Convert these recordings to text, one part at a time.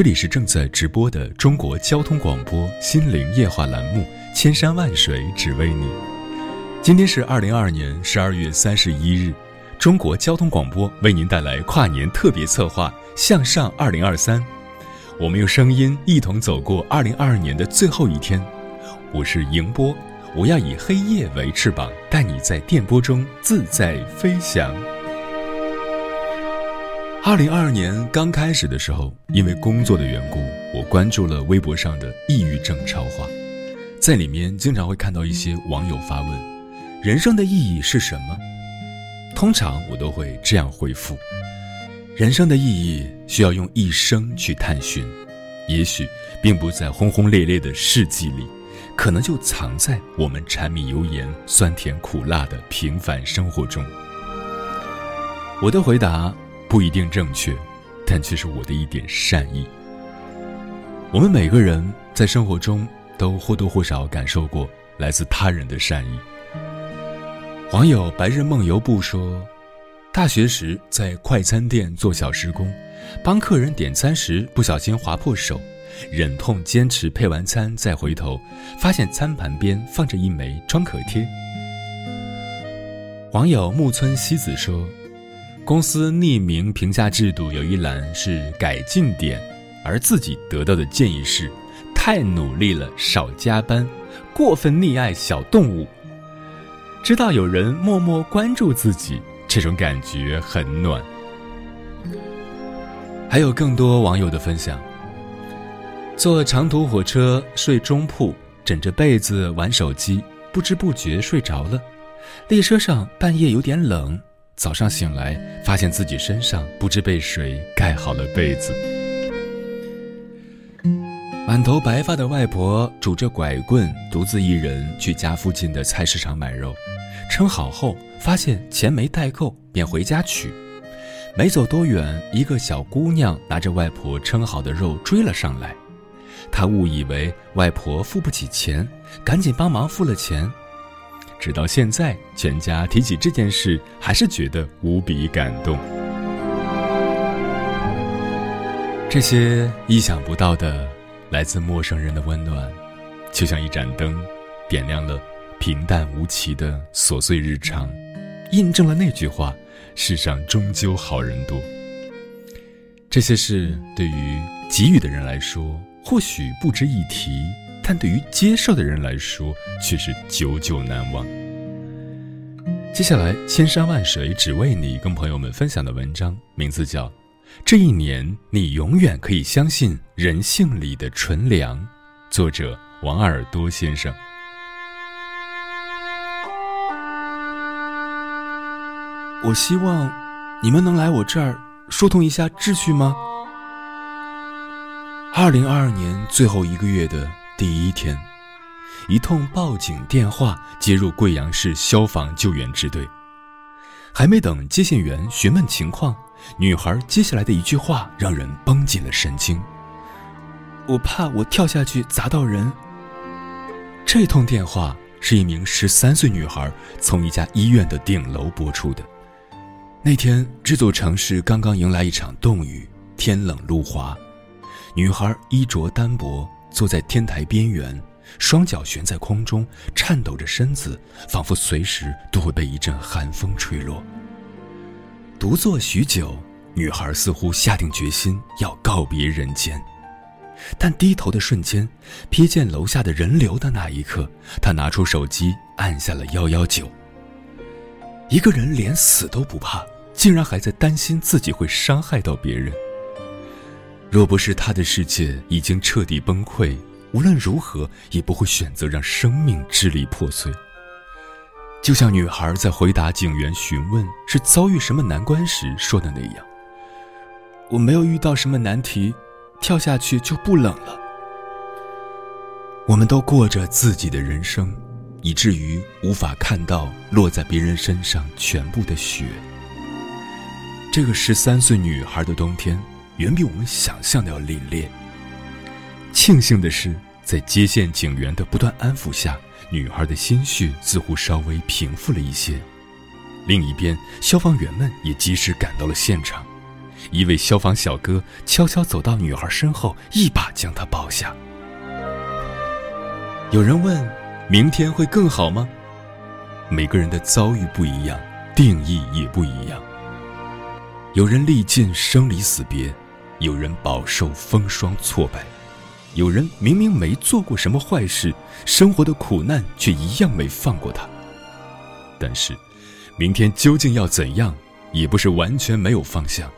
这里是正在直播的中国交通广播心灵夜话栏目《千山万水只为你》。今天是二零二二年十二月三十一日，中国交通广播为您带来跨年特别策划《向上二零二三》。我们用声音一同走过二零二二年的最后一天。我是迎波，我要以黑夜为翅膀，带你在电波中自在飞翔。二零二二年刚开始的时候，因为工作的缘故，我关注了微博上的抑郁症超话，在里面经常会看到一些网友发问：“人生的意义是什么？”通常我都会这样回复：“人生的意义需要用一生去探寻，也许并不在轰轰烈烈的事迹里，可能就藏在我们柴米油盐、酸甜苦辣的平凡生活中。”我的回答。不一定正确，但却是我的一点善意。我们每个人在生活中都或多或少感受过来自他人的善意。网友白日梦游不说，大学时在快餐店做小时工，帮客人点餐时不小心划破手，忍痛坚持配完餐再回头，发现餐盘边放着一枚创可贴。网友木村西子说。公司匿名评价制度有一栏是改进点，而自己得到的建议是：太努力了，少加班；过分溺爱小动物。知道有人默默关注自己，这种感觉很暖。还有更多网友的分享：坐长途火车睡中铺，枕着被子玩手机，不知不觉睡着了；列车上半夜有点冷。早上醒来，发现自己身上不知被谁盖好了被子。满头白发的外婆拄着拐棍，独自一人去家附近的菜市场买肉，称好后发现钱没带够，便回家取。没走多远，一个小姑娘拿着外婆称好的肉追了上来，她误以为外婆付不起钱，赶紧帮忙付了钱。直到现在，全家提起这件事，还是觉得无比感动。这些意想不到的，来自陌生人的温暖，就像一盏灯，点亮了平淡无奇的琐碎日常，印证了那句话：世上终究好人多。这些事对于给予的人来说，或许不值一提。但对于接受的人来说，却是久久难忘。接下来，千山万水只为你，跟朋友们分享的文章名字叫《这一年，你永远可以相信人性里的纯良》，作者王耳朵先生。我希望你们能来我这儿疏通一下秩序吗？二零二二年最后一个月的。第一天，一通报警电话接入贵阳市消防救援支队，还没等接线员询问情况，女孩接下来的一句话让人绷紧了神经：“我怕我跳下去砸到人。”这通电话是一名十三岁女孩从一家医院的顶楼播出的。那天，这座城市刚刚迎来一场冻雨，天冷路滑，女孩衣着单薄。坐在天台边缘，双脚悬在空中，颤抖着身子，仿佛随时都会被一阵寒风吹落。独坐许久，女孩似乎下定决心要告别人间。但低头的瞬间，瞥见楼下的人流的那一刻，她拿出手机按下了幺幺九。一个人连死都不怕，竟然还在担心自己会伤害到别人。若不是他的世界已经彻底崩溃，无论如何也不会选择让生命支离破碎。就像女孩在回答警员询问是遭遇什么难关时说的那样：“我没有遇到什么难题，跳下去就不冷了。”我们都过着自己的人生，以至于无法看到落在别人身上全部的雪。这个十三岁女孩的冬天。远比我们想象的要凛冽。庆幸的是，在接线警员的不断安抚下，女孩的心绪似乎稍微平复了一些。另一边，消防员们也及时赶到了现场。一位消防小哥悄悄走到女孩身后，一把将她抱下。有人问：“明天会更好吗？”每个人的遭遇不一样，定义也不一样。有人历尽生离死别。有人饱受风霜挫败，有人明明没做过什么坏事，生活的苦难却一样没放过他。但是，明天究竟要怎样，也不是完全没有方向。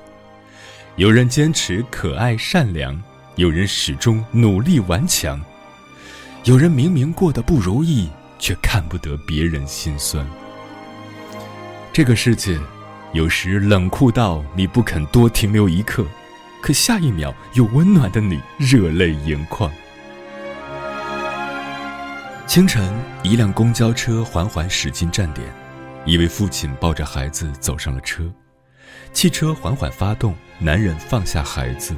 有人坚持可爱善良，有人始终努力顽强，有人明明过得不如意，却看不得别人心酸。这个世界，有时冷酷到你不肯多停留一刻。可下一秒，有温暖的你热泪盈眶。清晨，一辆公交车缓缓驶进站点，一位父亲抱着孩子走上了车。汽车缓缓发动，男人放下孩子，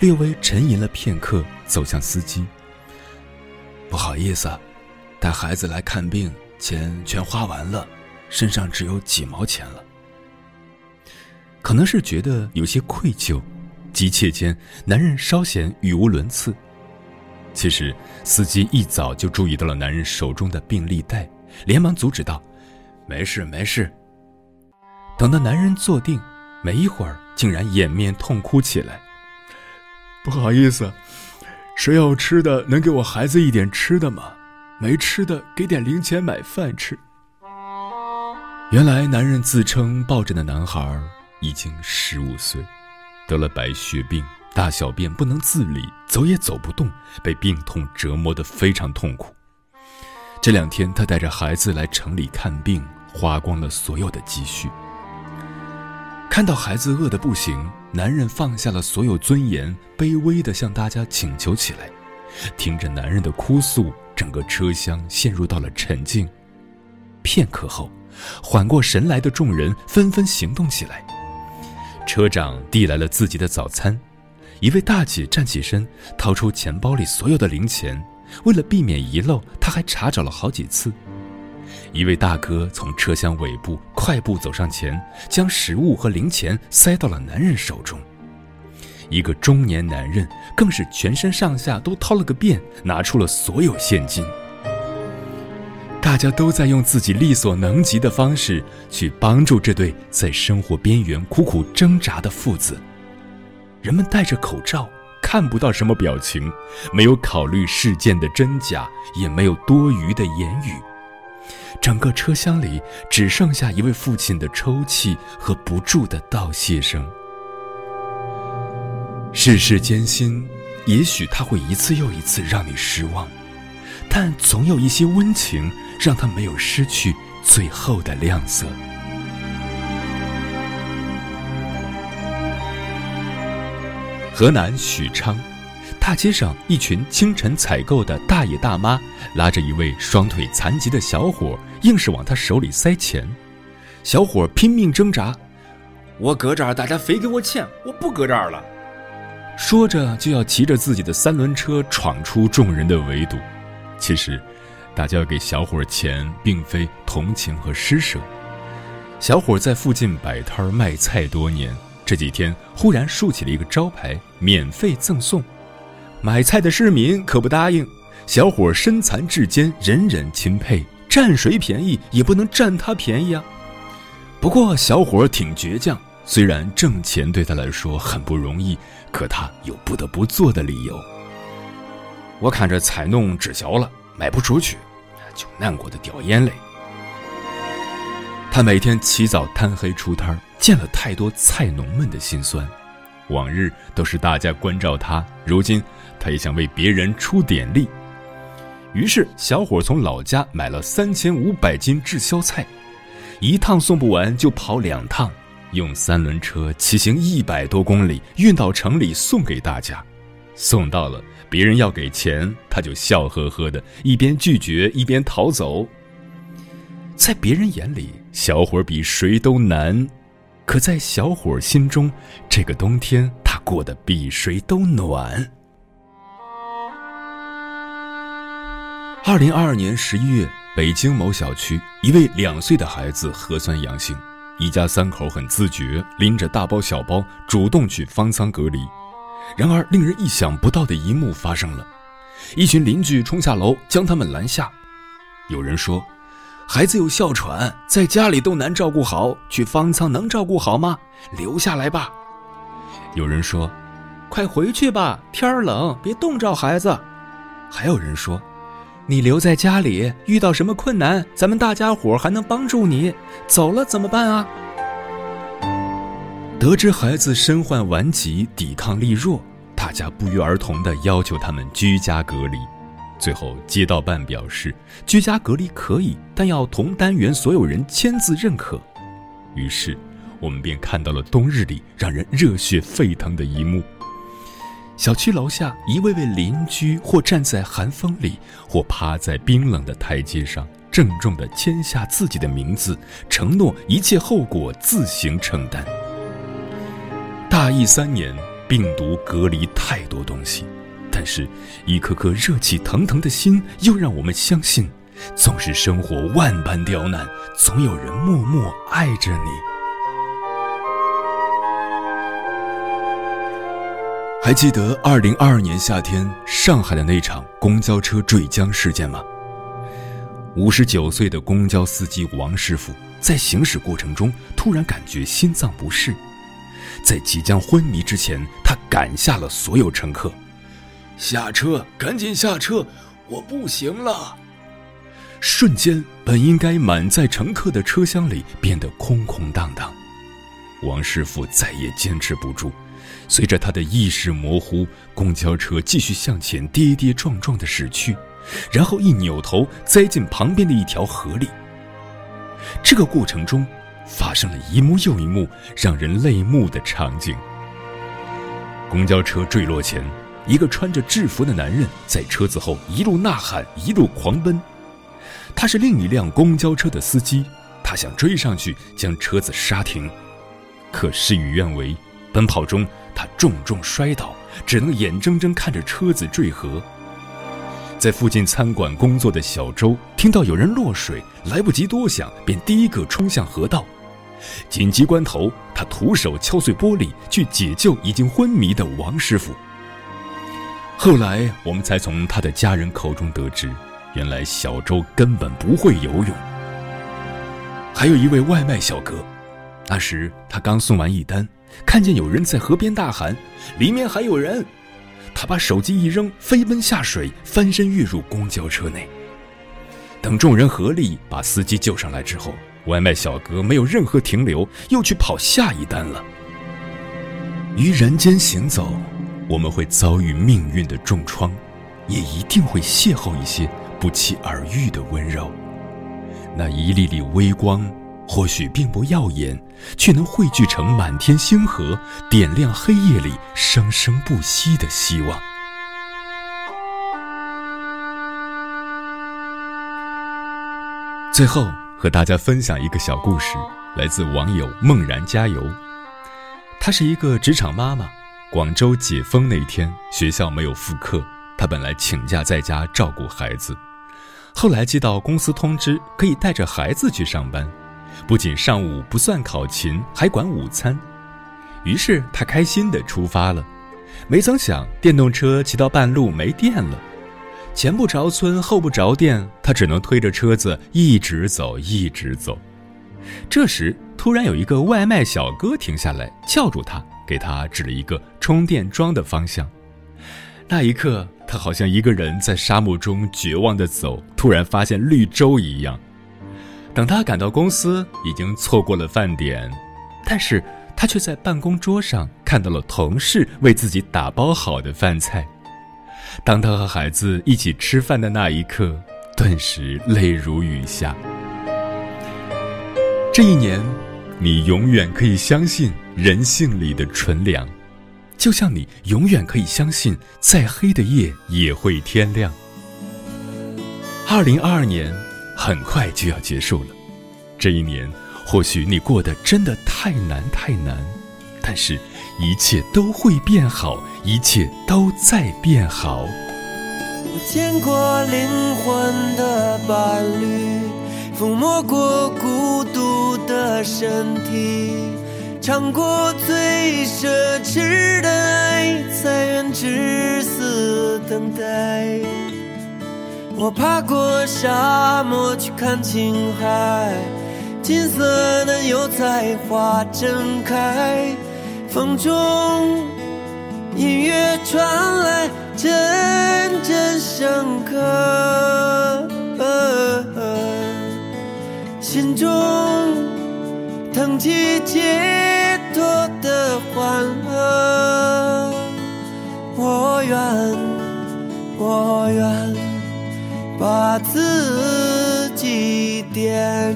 略微沉吟了片刻，走向司机。不好意思，带孩子来看病，钱全花完了，身上只有几毛钱了。可能是觉得有些愧疚。急切间，男人稍显语无伦次。其实，司机一早就注意到了男人手中的病历袋，连忙阻止道：“没事，没事。”等到男人坐定，没一会儿，竟然掩面痛哭起来。“不好意思，谁有吃的能给我孩子一点吃的吗？没吃的，给点零钱买饭吃。”原来，男人自称抱着的男孩已经十五岁。得了白血病，大小便不能自理，走也走不动，被病痛折磨得非常痛苦。这两天，他带着孩子来城里看病，花光了所有的积蓄。看到孩子饿得不行，男人放下了所有尊严，卑微地向大家请求起来。听着男人的哭诉，整个车厢陷入到了沉静。片刻后，缓过神来的众人纷纷行动起来。车长递来了自己的早餐，一位大姐站起身，掏出钱包里所有的零钱，为了避免遗漏，她还查找了好几次。一位大哥从车厢尾部快步走上前，将食物和零钱塞到了男人手中。一个中年男人更是全身上下都掏了个遍，拿出了所有现金。大家都在用自己力所能及的方式去帮助这对在生活边缘苦苦挣扎的父子。人们戴着口罩，看不到什么表情，没有考虑事件的真假，也没有多余的言语。整个车厢里只剩下一位父亲的抽泣和不住的道谢声。世事艰辛，也许他会一次又一次让你失望，但总有一些温情。让他没有失去最后的亮色。河南许昌，大街上一群清晨采购的大爷大妈拉着一位双腿残疾的小伙，硬是往他手里塞钱。小伙拼命挣扎：“我搁这儿，大家非给我钱，我不搁这儿了。”说着就要骑着自己的三轮车闯出众人的围堵。其实。大家给小伙钱，并非同情和施舍。小伙在附近摆摊卖菜多年，这几天忽然竖起了一个招牌，免费赠送。买菜的市民可不答应。小伙身残志坚，人人钦佩，占谁便宜也不能占他便宜啊！不过小伙挺倔强，虽然挣钱对他来说很不容易，可他有不得不做的理由。我看着彩弄滞销了，卖不出去，就难过的掉眼泪。他每天起早贪黑出摊见了太多菜农们的辛酸。往日都是大家关照他，如今他也想为别人出点力。于是，小伙从老家买了三千五百斤滞销菜，一趟送不完就跑两趟，用三轮车骑行一百多公里运到城里送给大家。送到了，别人要给钱，他就笑呵呵的，一边拒绝一边逃走。在别人眼里，小伙比谁都难。可在小伙心中，这个冬天他过得比谁都暖。二零二二年十一月，北京某小区，一位两岁的孩子核酸阳性，一家三口很自觉，拎着大包小包主动去方舱隔离。然而，令人意想不到的一幕发生了，一群邻居冲下楼将他们拦下。有人说。孩子有哮喘，在家里都难照顾好，去方舱能照顾好吗？留下来吧。有人说：“快回去吧，天儿冷，别冻着孩子。”还有人说：“你留在家里，遇到什么困难，咱们大家伙还能帮助你。走了怎么办啊？”得知孩子身患顽疾，抵抗力弱，大家不约而同地要求他们居家隔离。最后，街道办表示，居家隔离可以，但要同单元所有人签字认可。于是，我们便看到了冬日里让人热血沸腾的一幕：小区楼下，一位位邻居或站在寒风里，或趴在冰冷的台阶上，郑重地签下自己的名字，承诺一切后果自行承担。大疫三年，病毒隔离太多东西。但是，一颗颗热气腾腾的心，又让我们相信，纵使生活万般刁难，总有人默默爱着你。还记得二零二二年夏天上海的那场公交车坠江事件吗？五十九岁的公交司机王师傅在行驶过程中突然感觉心脏不适，在即将昏迷之前，他赶下了所有乘客。下车，赶紧下车！我不行了。瞬间，本应该满载乘客的车厢里变得空空荡荡。王师傅再也坚持不住，随着他的意识模糊，公交车继续向前跌跌撞撞的驶去，然后一扭头栽进旁边的一条河里。这个过程中，发生了一幕又一幕让人泪目的场景。公交车坠落前。一个穿着制服的男人在车子后一路呐喊，一路狂奔。他是另一辆公交车的司机，他想追上去将车子刹停，可事与愿违。奔跑中，他重重摔倒，只能眼睁睁看着车子坠河。在附近餐馆工作的小周听到有人落水，来不及多想，便第一个冲向河道。紧急关头，他徒手敲碎玻璃去解救已经昏迷的王师傅。后来，我们才从他的家人口中得知，原来小周根本不会游泳。还有一位外卖小哥，那时他刚送完一单，看见有人在河边大喊：“里面还有人！”他把手机一扔，飞奔下水，翻身跃入公交车内。等众人合力把司机救上来之后，外卖小哥没有任何停留，又去跑下一单了。于人间行走。我们会遭遇命运的重创，也一定会邂逅一些不期而遇的温柔。那一粒粒微光，或许并不耀眼，却能汇聚成满天星河，点亮黑夜里生生不息的希望。最后，和大家分享一个小故事，来自网友梦然加油。她是一个职场妈妈。广州解封那天，学校没有复课，她本来请假在家照顾孩子，后来接到公司通知，可以带着孩子去上班，不仅上午不算考勤，还管午餐。于是她开心地出发了，没曾想电动车骑到半路没电了，前不着村后不着店，他只能推着车子一直走，一直走。这时突然有一个外卖小哥停下来，叫住他。给他指了一个充电桩的方向，那一刻，他好像一个人在沙漠中绝望的走，突然发现绿洲一样。等他赶到公司，已经错过了饭点，但是他却在办公桌上看到了同事为自己打包好的饭菜。当他和孩子一起吃饭的那一刻，顿时泪如雨下。这一年，你永远可以相信人性里的纯良，就像你永远可以相信，再黑的夜也会天亮。二零二二年很快就要结束了，这一年或许你过得真的太难太难，但是，一切都会变好，一切都在变好。我见过灵魂的伴侣，抚摸过孤独的身体，尝过最奢侈的爱，才愿至死等待。我爬过沙漠去看青海，金色的油菜花正开，风中音乐传来，阵阵深刻，心中腾起解脱的欢乐。我愿，我愿。把自己点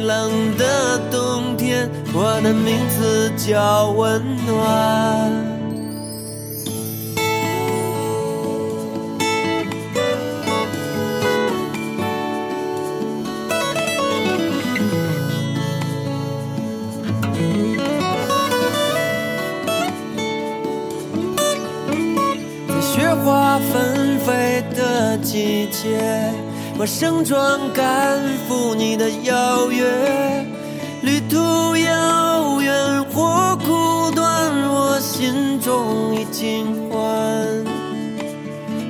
冷的冬天，我的名字叫温暖。在雪花纷飞的季节，我盛装赶赴你的邀约。旅途遥远或苦短，我心中已经欢。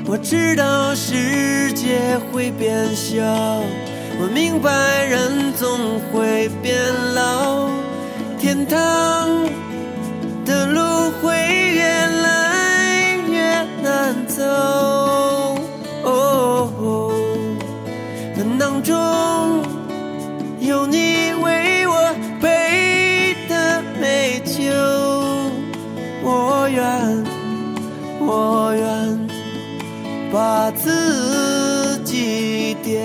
我知道世界会变小，我明白人总会变老，天堂的路会越来越。难走，当中有你为我备的美酒，我愿，我愿把自己点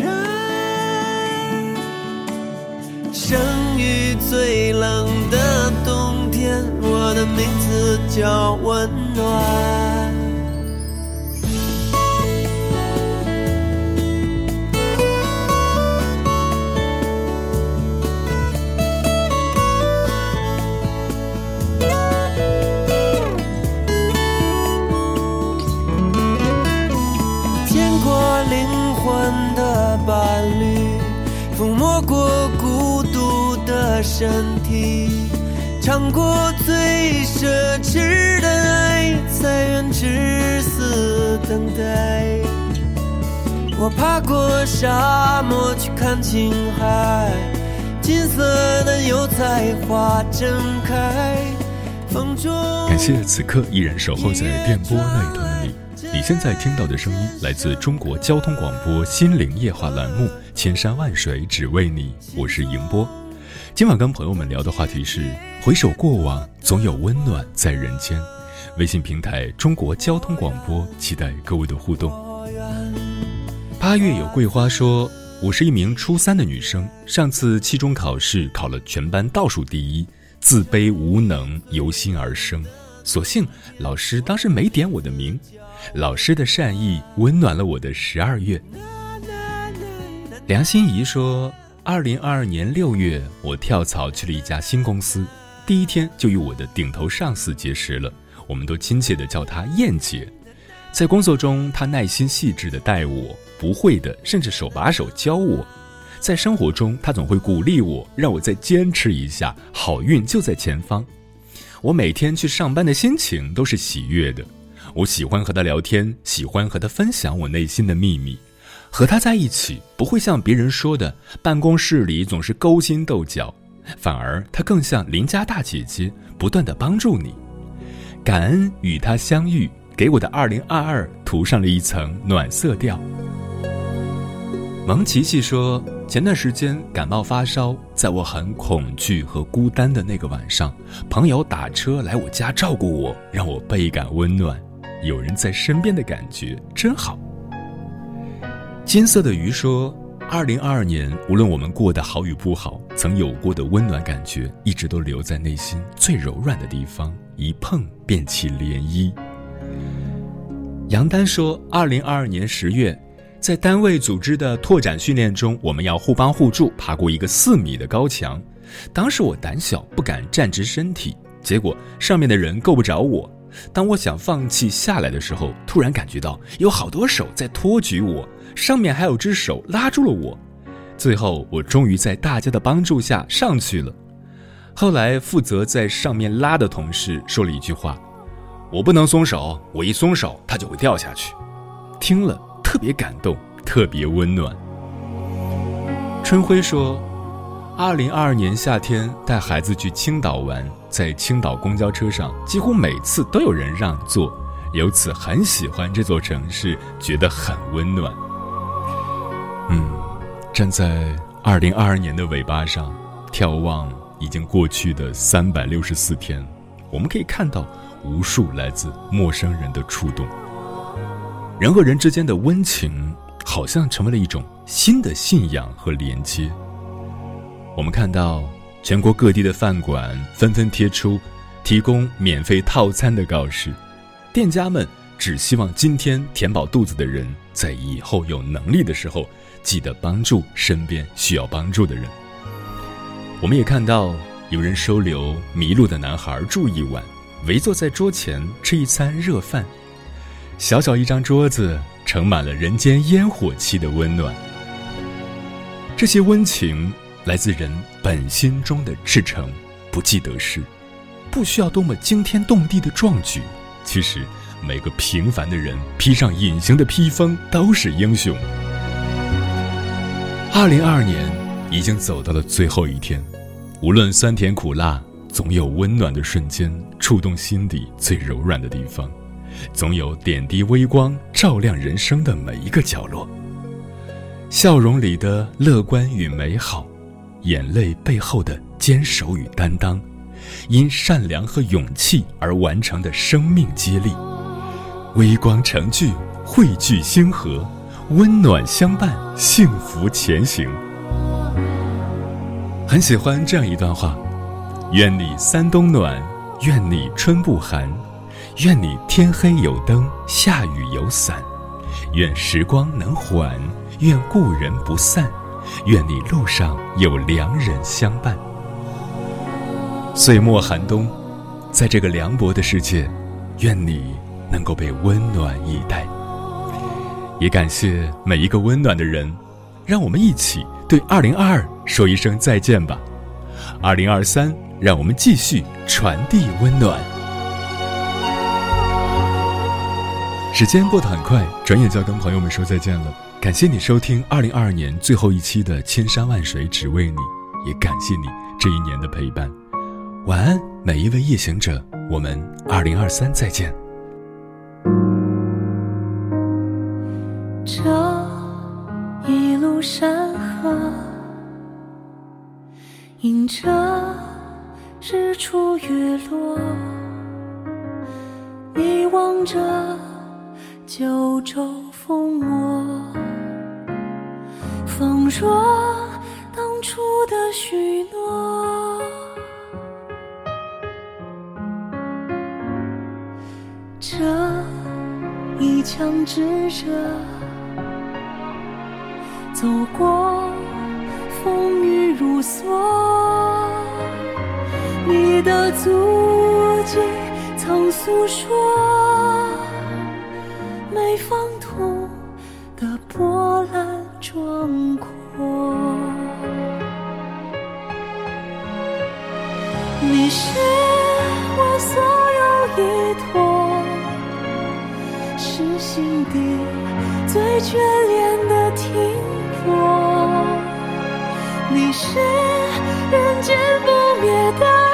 燃，生于最冷的冬天，我的名字叫温暖。的身体，尝过最奢侈的爱，才愿至死等待。我爬过沙漠去看青海，金色的油菜花正开。风中感谢此刻依然守候在电波那一头的你。你现在听到的声音来自中国交通广播《心灵夜话》栏目《千山万水只为你》，我是迎波。今晚跟朋友们聊的话题是：回首过往，总有温暖在人间。微信平台中国交通广播，期待各位的互动。八月有桂花说：“我是一名初三的女生，上次期中考试考了全班倒数第一，自卑无能由心而生，所幸老师当时没点我的名。”老师的善意温暖了我的十二月。梁心怡说：“二零二二年六月，我跳槽去了一家新公司，第一天就与我的顶头上司结识了，我们都亲切地叫她燕姐。在工作中，她耐心细致地待我，不会的甚至手把手教我；在生活中，她总会鼓励我，让我再坚持一下，好运就在前方。我每天去上班的心情都是喜悦的。”我喜欢和他聊天，喜欢和他分享我内心的秘密。和他在一起，不会像别人说的，办公室里总是勾心斗角。反而她更像邻家大姐姐，不断的帮助你。感恩与她相遇，给我的二零二二涂上了一层暖色调。蒙琪琪说：“前段时间感冒发烧，在我很恐惧和孤单的那个晚上，朋友打车来我家照顾我，让我倍感温暖。有人在身边的感觉真好。”金色的鱼说：“二零二二年，无论我们过得好与不好，曾有过的温暖感觉，一直都留在内心最柔软的地方，一碰便起涟漪。”杨丹说：“二零二二年十月。”在单位组织的拓展训练中，我们要互帮互助爬过一个四米的高墙。当时我胆小，不敢站直身体，结果上面的人够不着我。当我想放弃下来的时候，突然感觉到有好多手在托举我，上面还有只手拉住了我。最后，我终于在大家的帮助下上去了。后来，负责在上面拉的同事说了一句话：“我不能松手，我一松手，他就会掉下去。”听了。特别感动，特别温暖。春晖说：“二零二二年夏天带孩子去青岛玩，在青岛公交车上，几乎每次都有人让座，由此很喜欢这座城市，觉得很温暖。”嗯，站在二零二二年的尾巴上，眺望已经过去的三百六十四天，我们可以看到无数来自陌生人的触动。人和人之间的温情，好像成为了一种新的信仰和连接。我们看到全国各地的饭馆纷纷贴出提供免费套餐的告示，店家们只希望今天填饱肚子的人，在以后有能力的时候，记得帮助身边需要帮助的人。我们也看到有人收留迷路的男孩住一晚，围坐在桌前吃一餐热饭。小小一张桌子，盛满了人间烟火气的温暖。这些温情来自人本心中的赤诚，不计得失，不需要多么惊天动地的壮举。其实，每个平凡的人披上隐形的披风，都是英雄。二零二二年已经走到了最后一天，无论酸甜苦辣，总有温暖的瞬间触动心底最柔软的地方。总有点滴微光照亮人生的每一个角落。笑容里的乐观与美好，眼泪背后的坚守与担当，因善良和勇气而完成的生命接力。微光成聚，汇聚星河，温暖相伴，幸福前行。很喜欢这样一段话：愿你三冬暖，愿你春不寒。愿你天黑有灯，下雨有伞；愿时光能缓，愿故人不散；愿你路上有良人相伴。岁末寒冬，在这个凉薄的世界，愿你能够被温暖以待。也感谢每一个温暖的人，让我们一起对二零二二说一声再见吧。二零二三，让我们继续传递温暖。时间过得很快，转眼就要跟朋友们说再见了。感谢你收听二零二二年最后一期的《千山万水只为你》，也感谢你这一年的陪伴。晚安，每一位夜行者，我们二零二三再见。这一路山河，迎着日出月落，你望着。九州烽火，仿若当初的许诺。这一腔炙热，走过风雨如梭，你的足迹曾诉说。没放痛的波澜壮阔，你是我所有依托，是心底最眷恋的停泊，你是人间不灭的。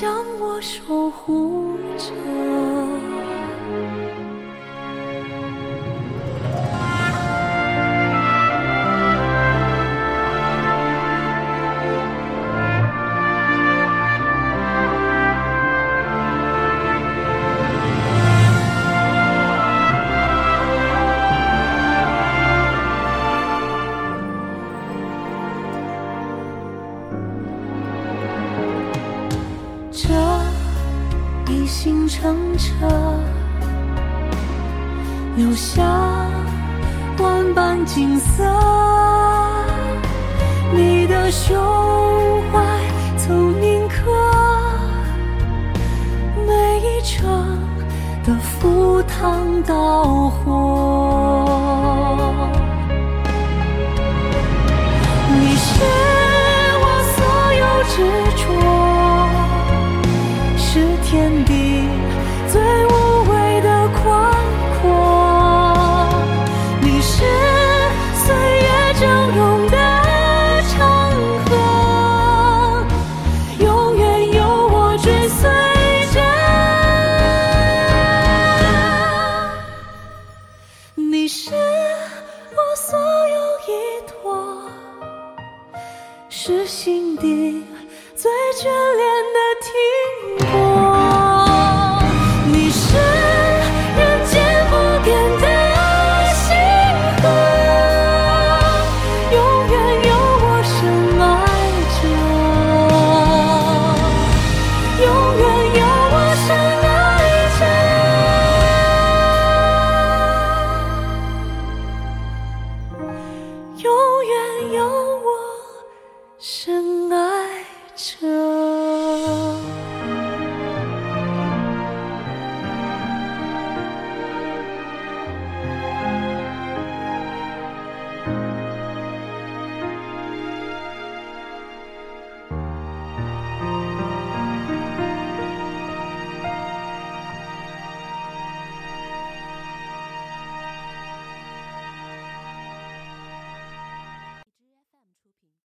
将我守护着。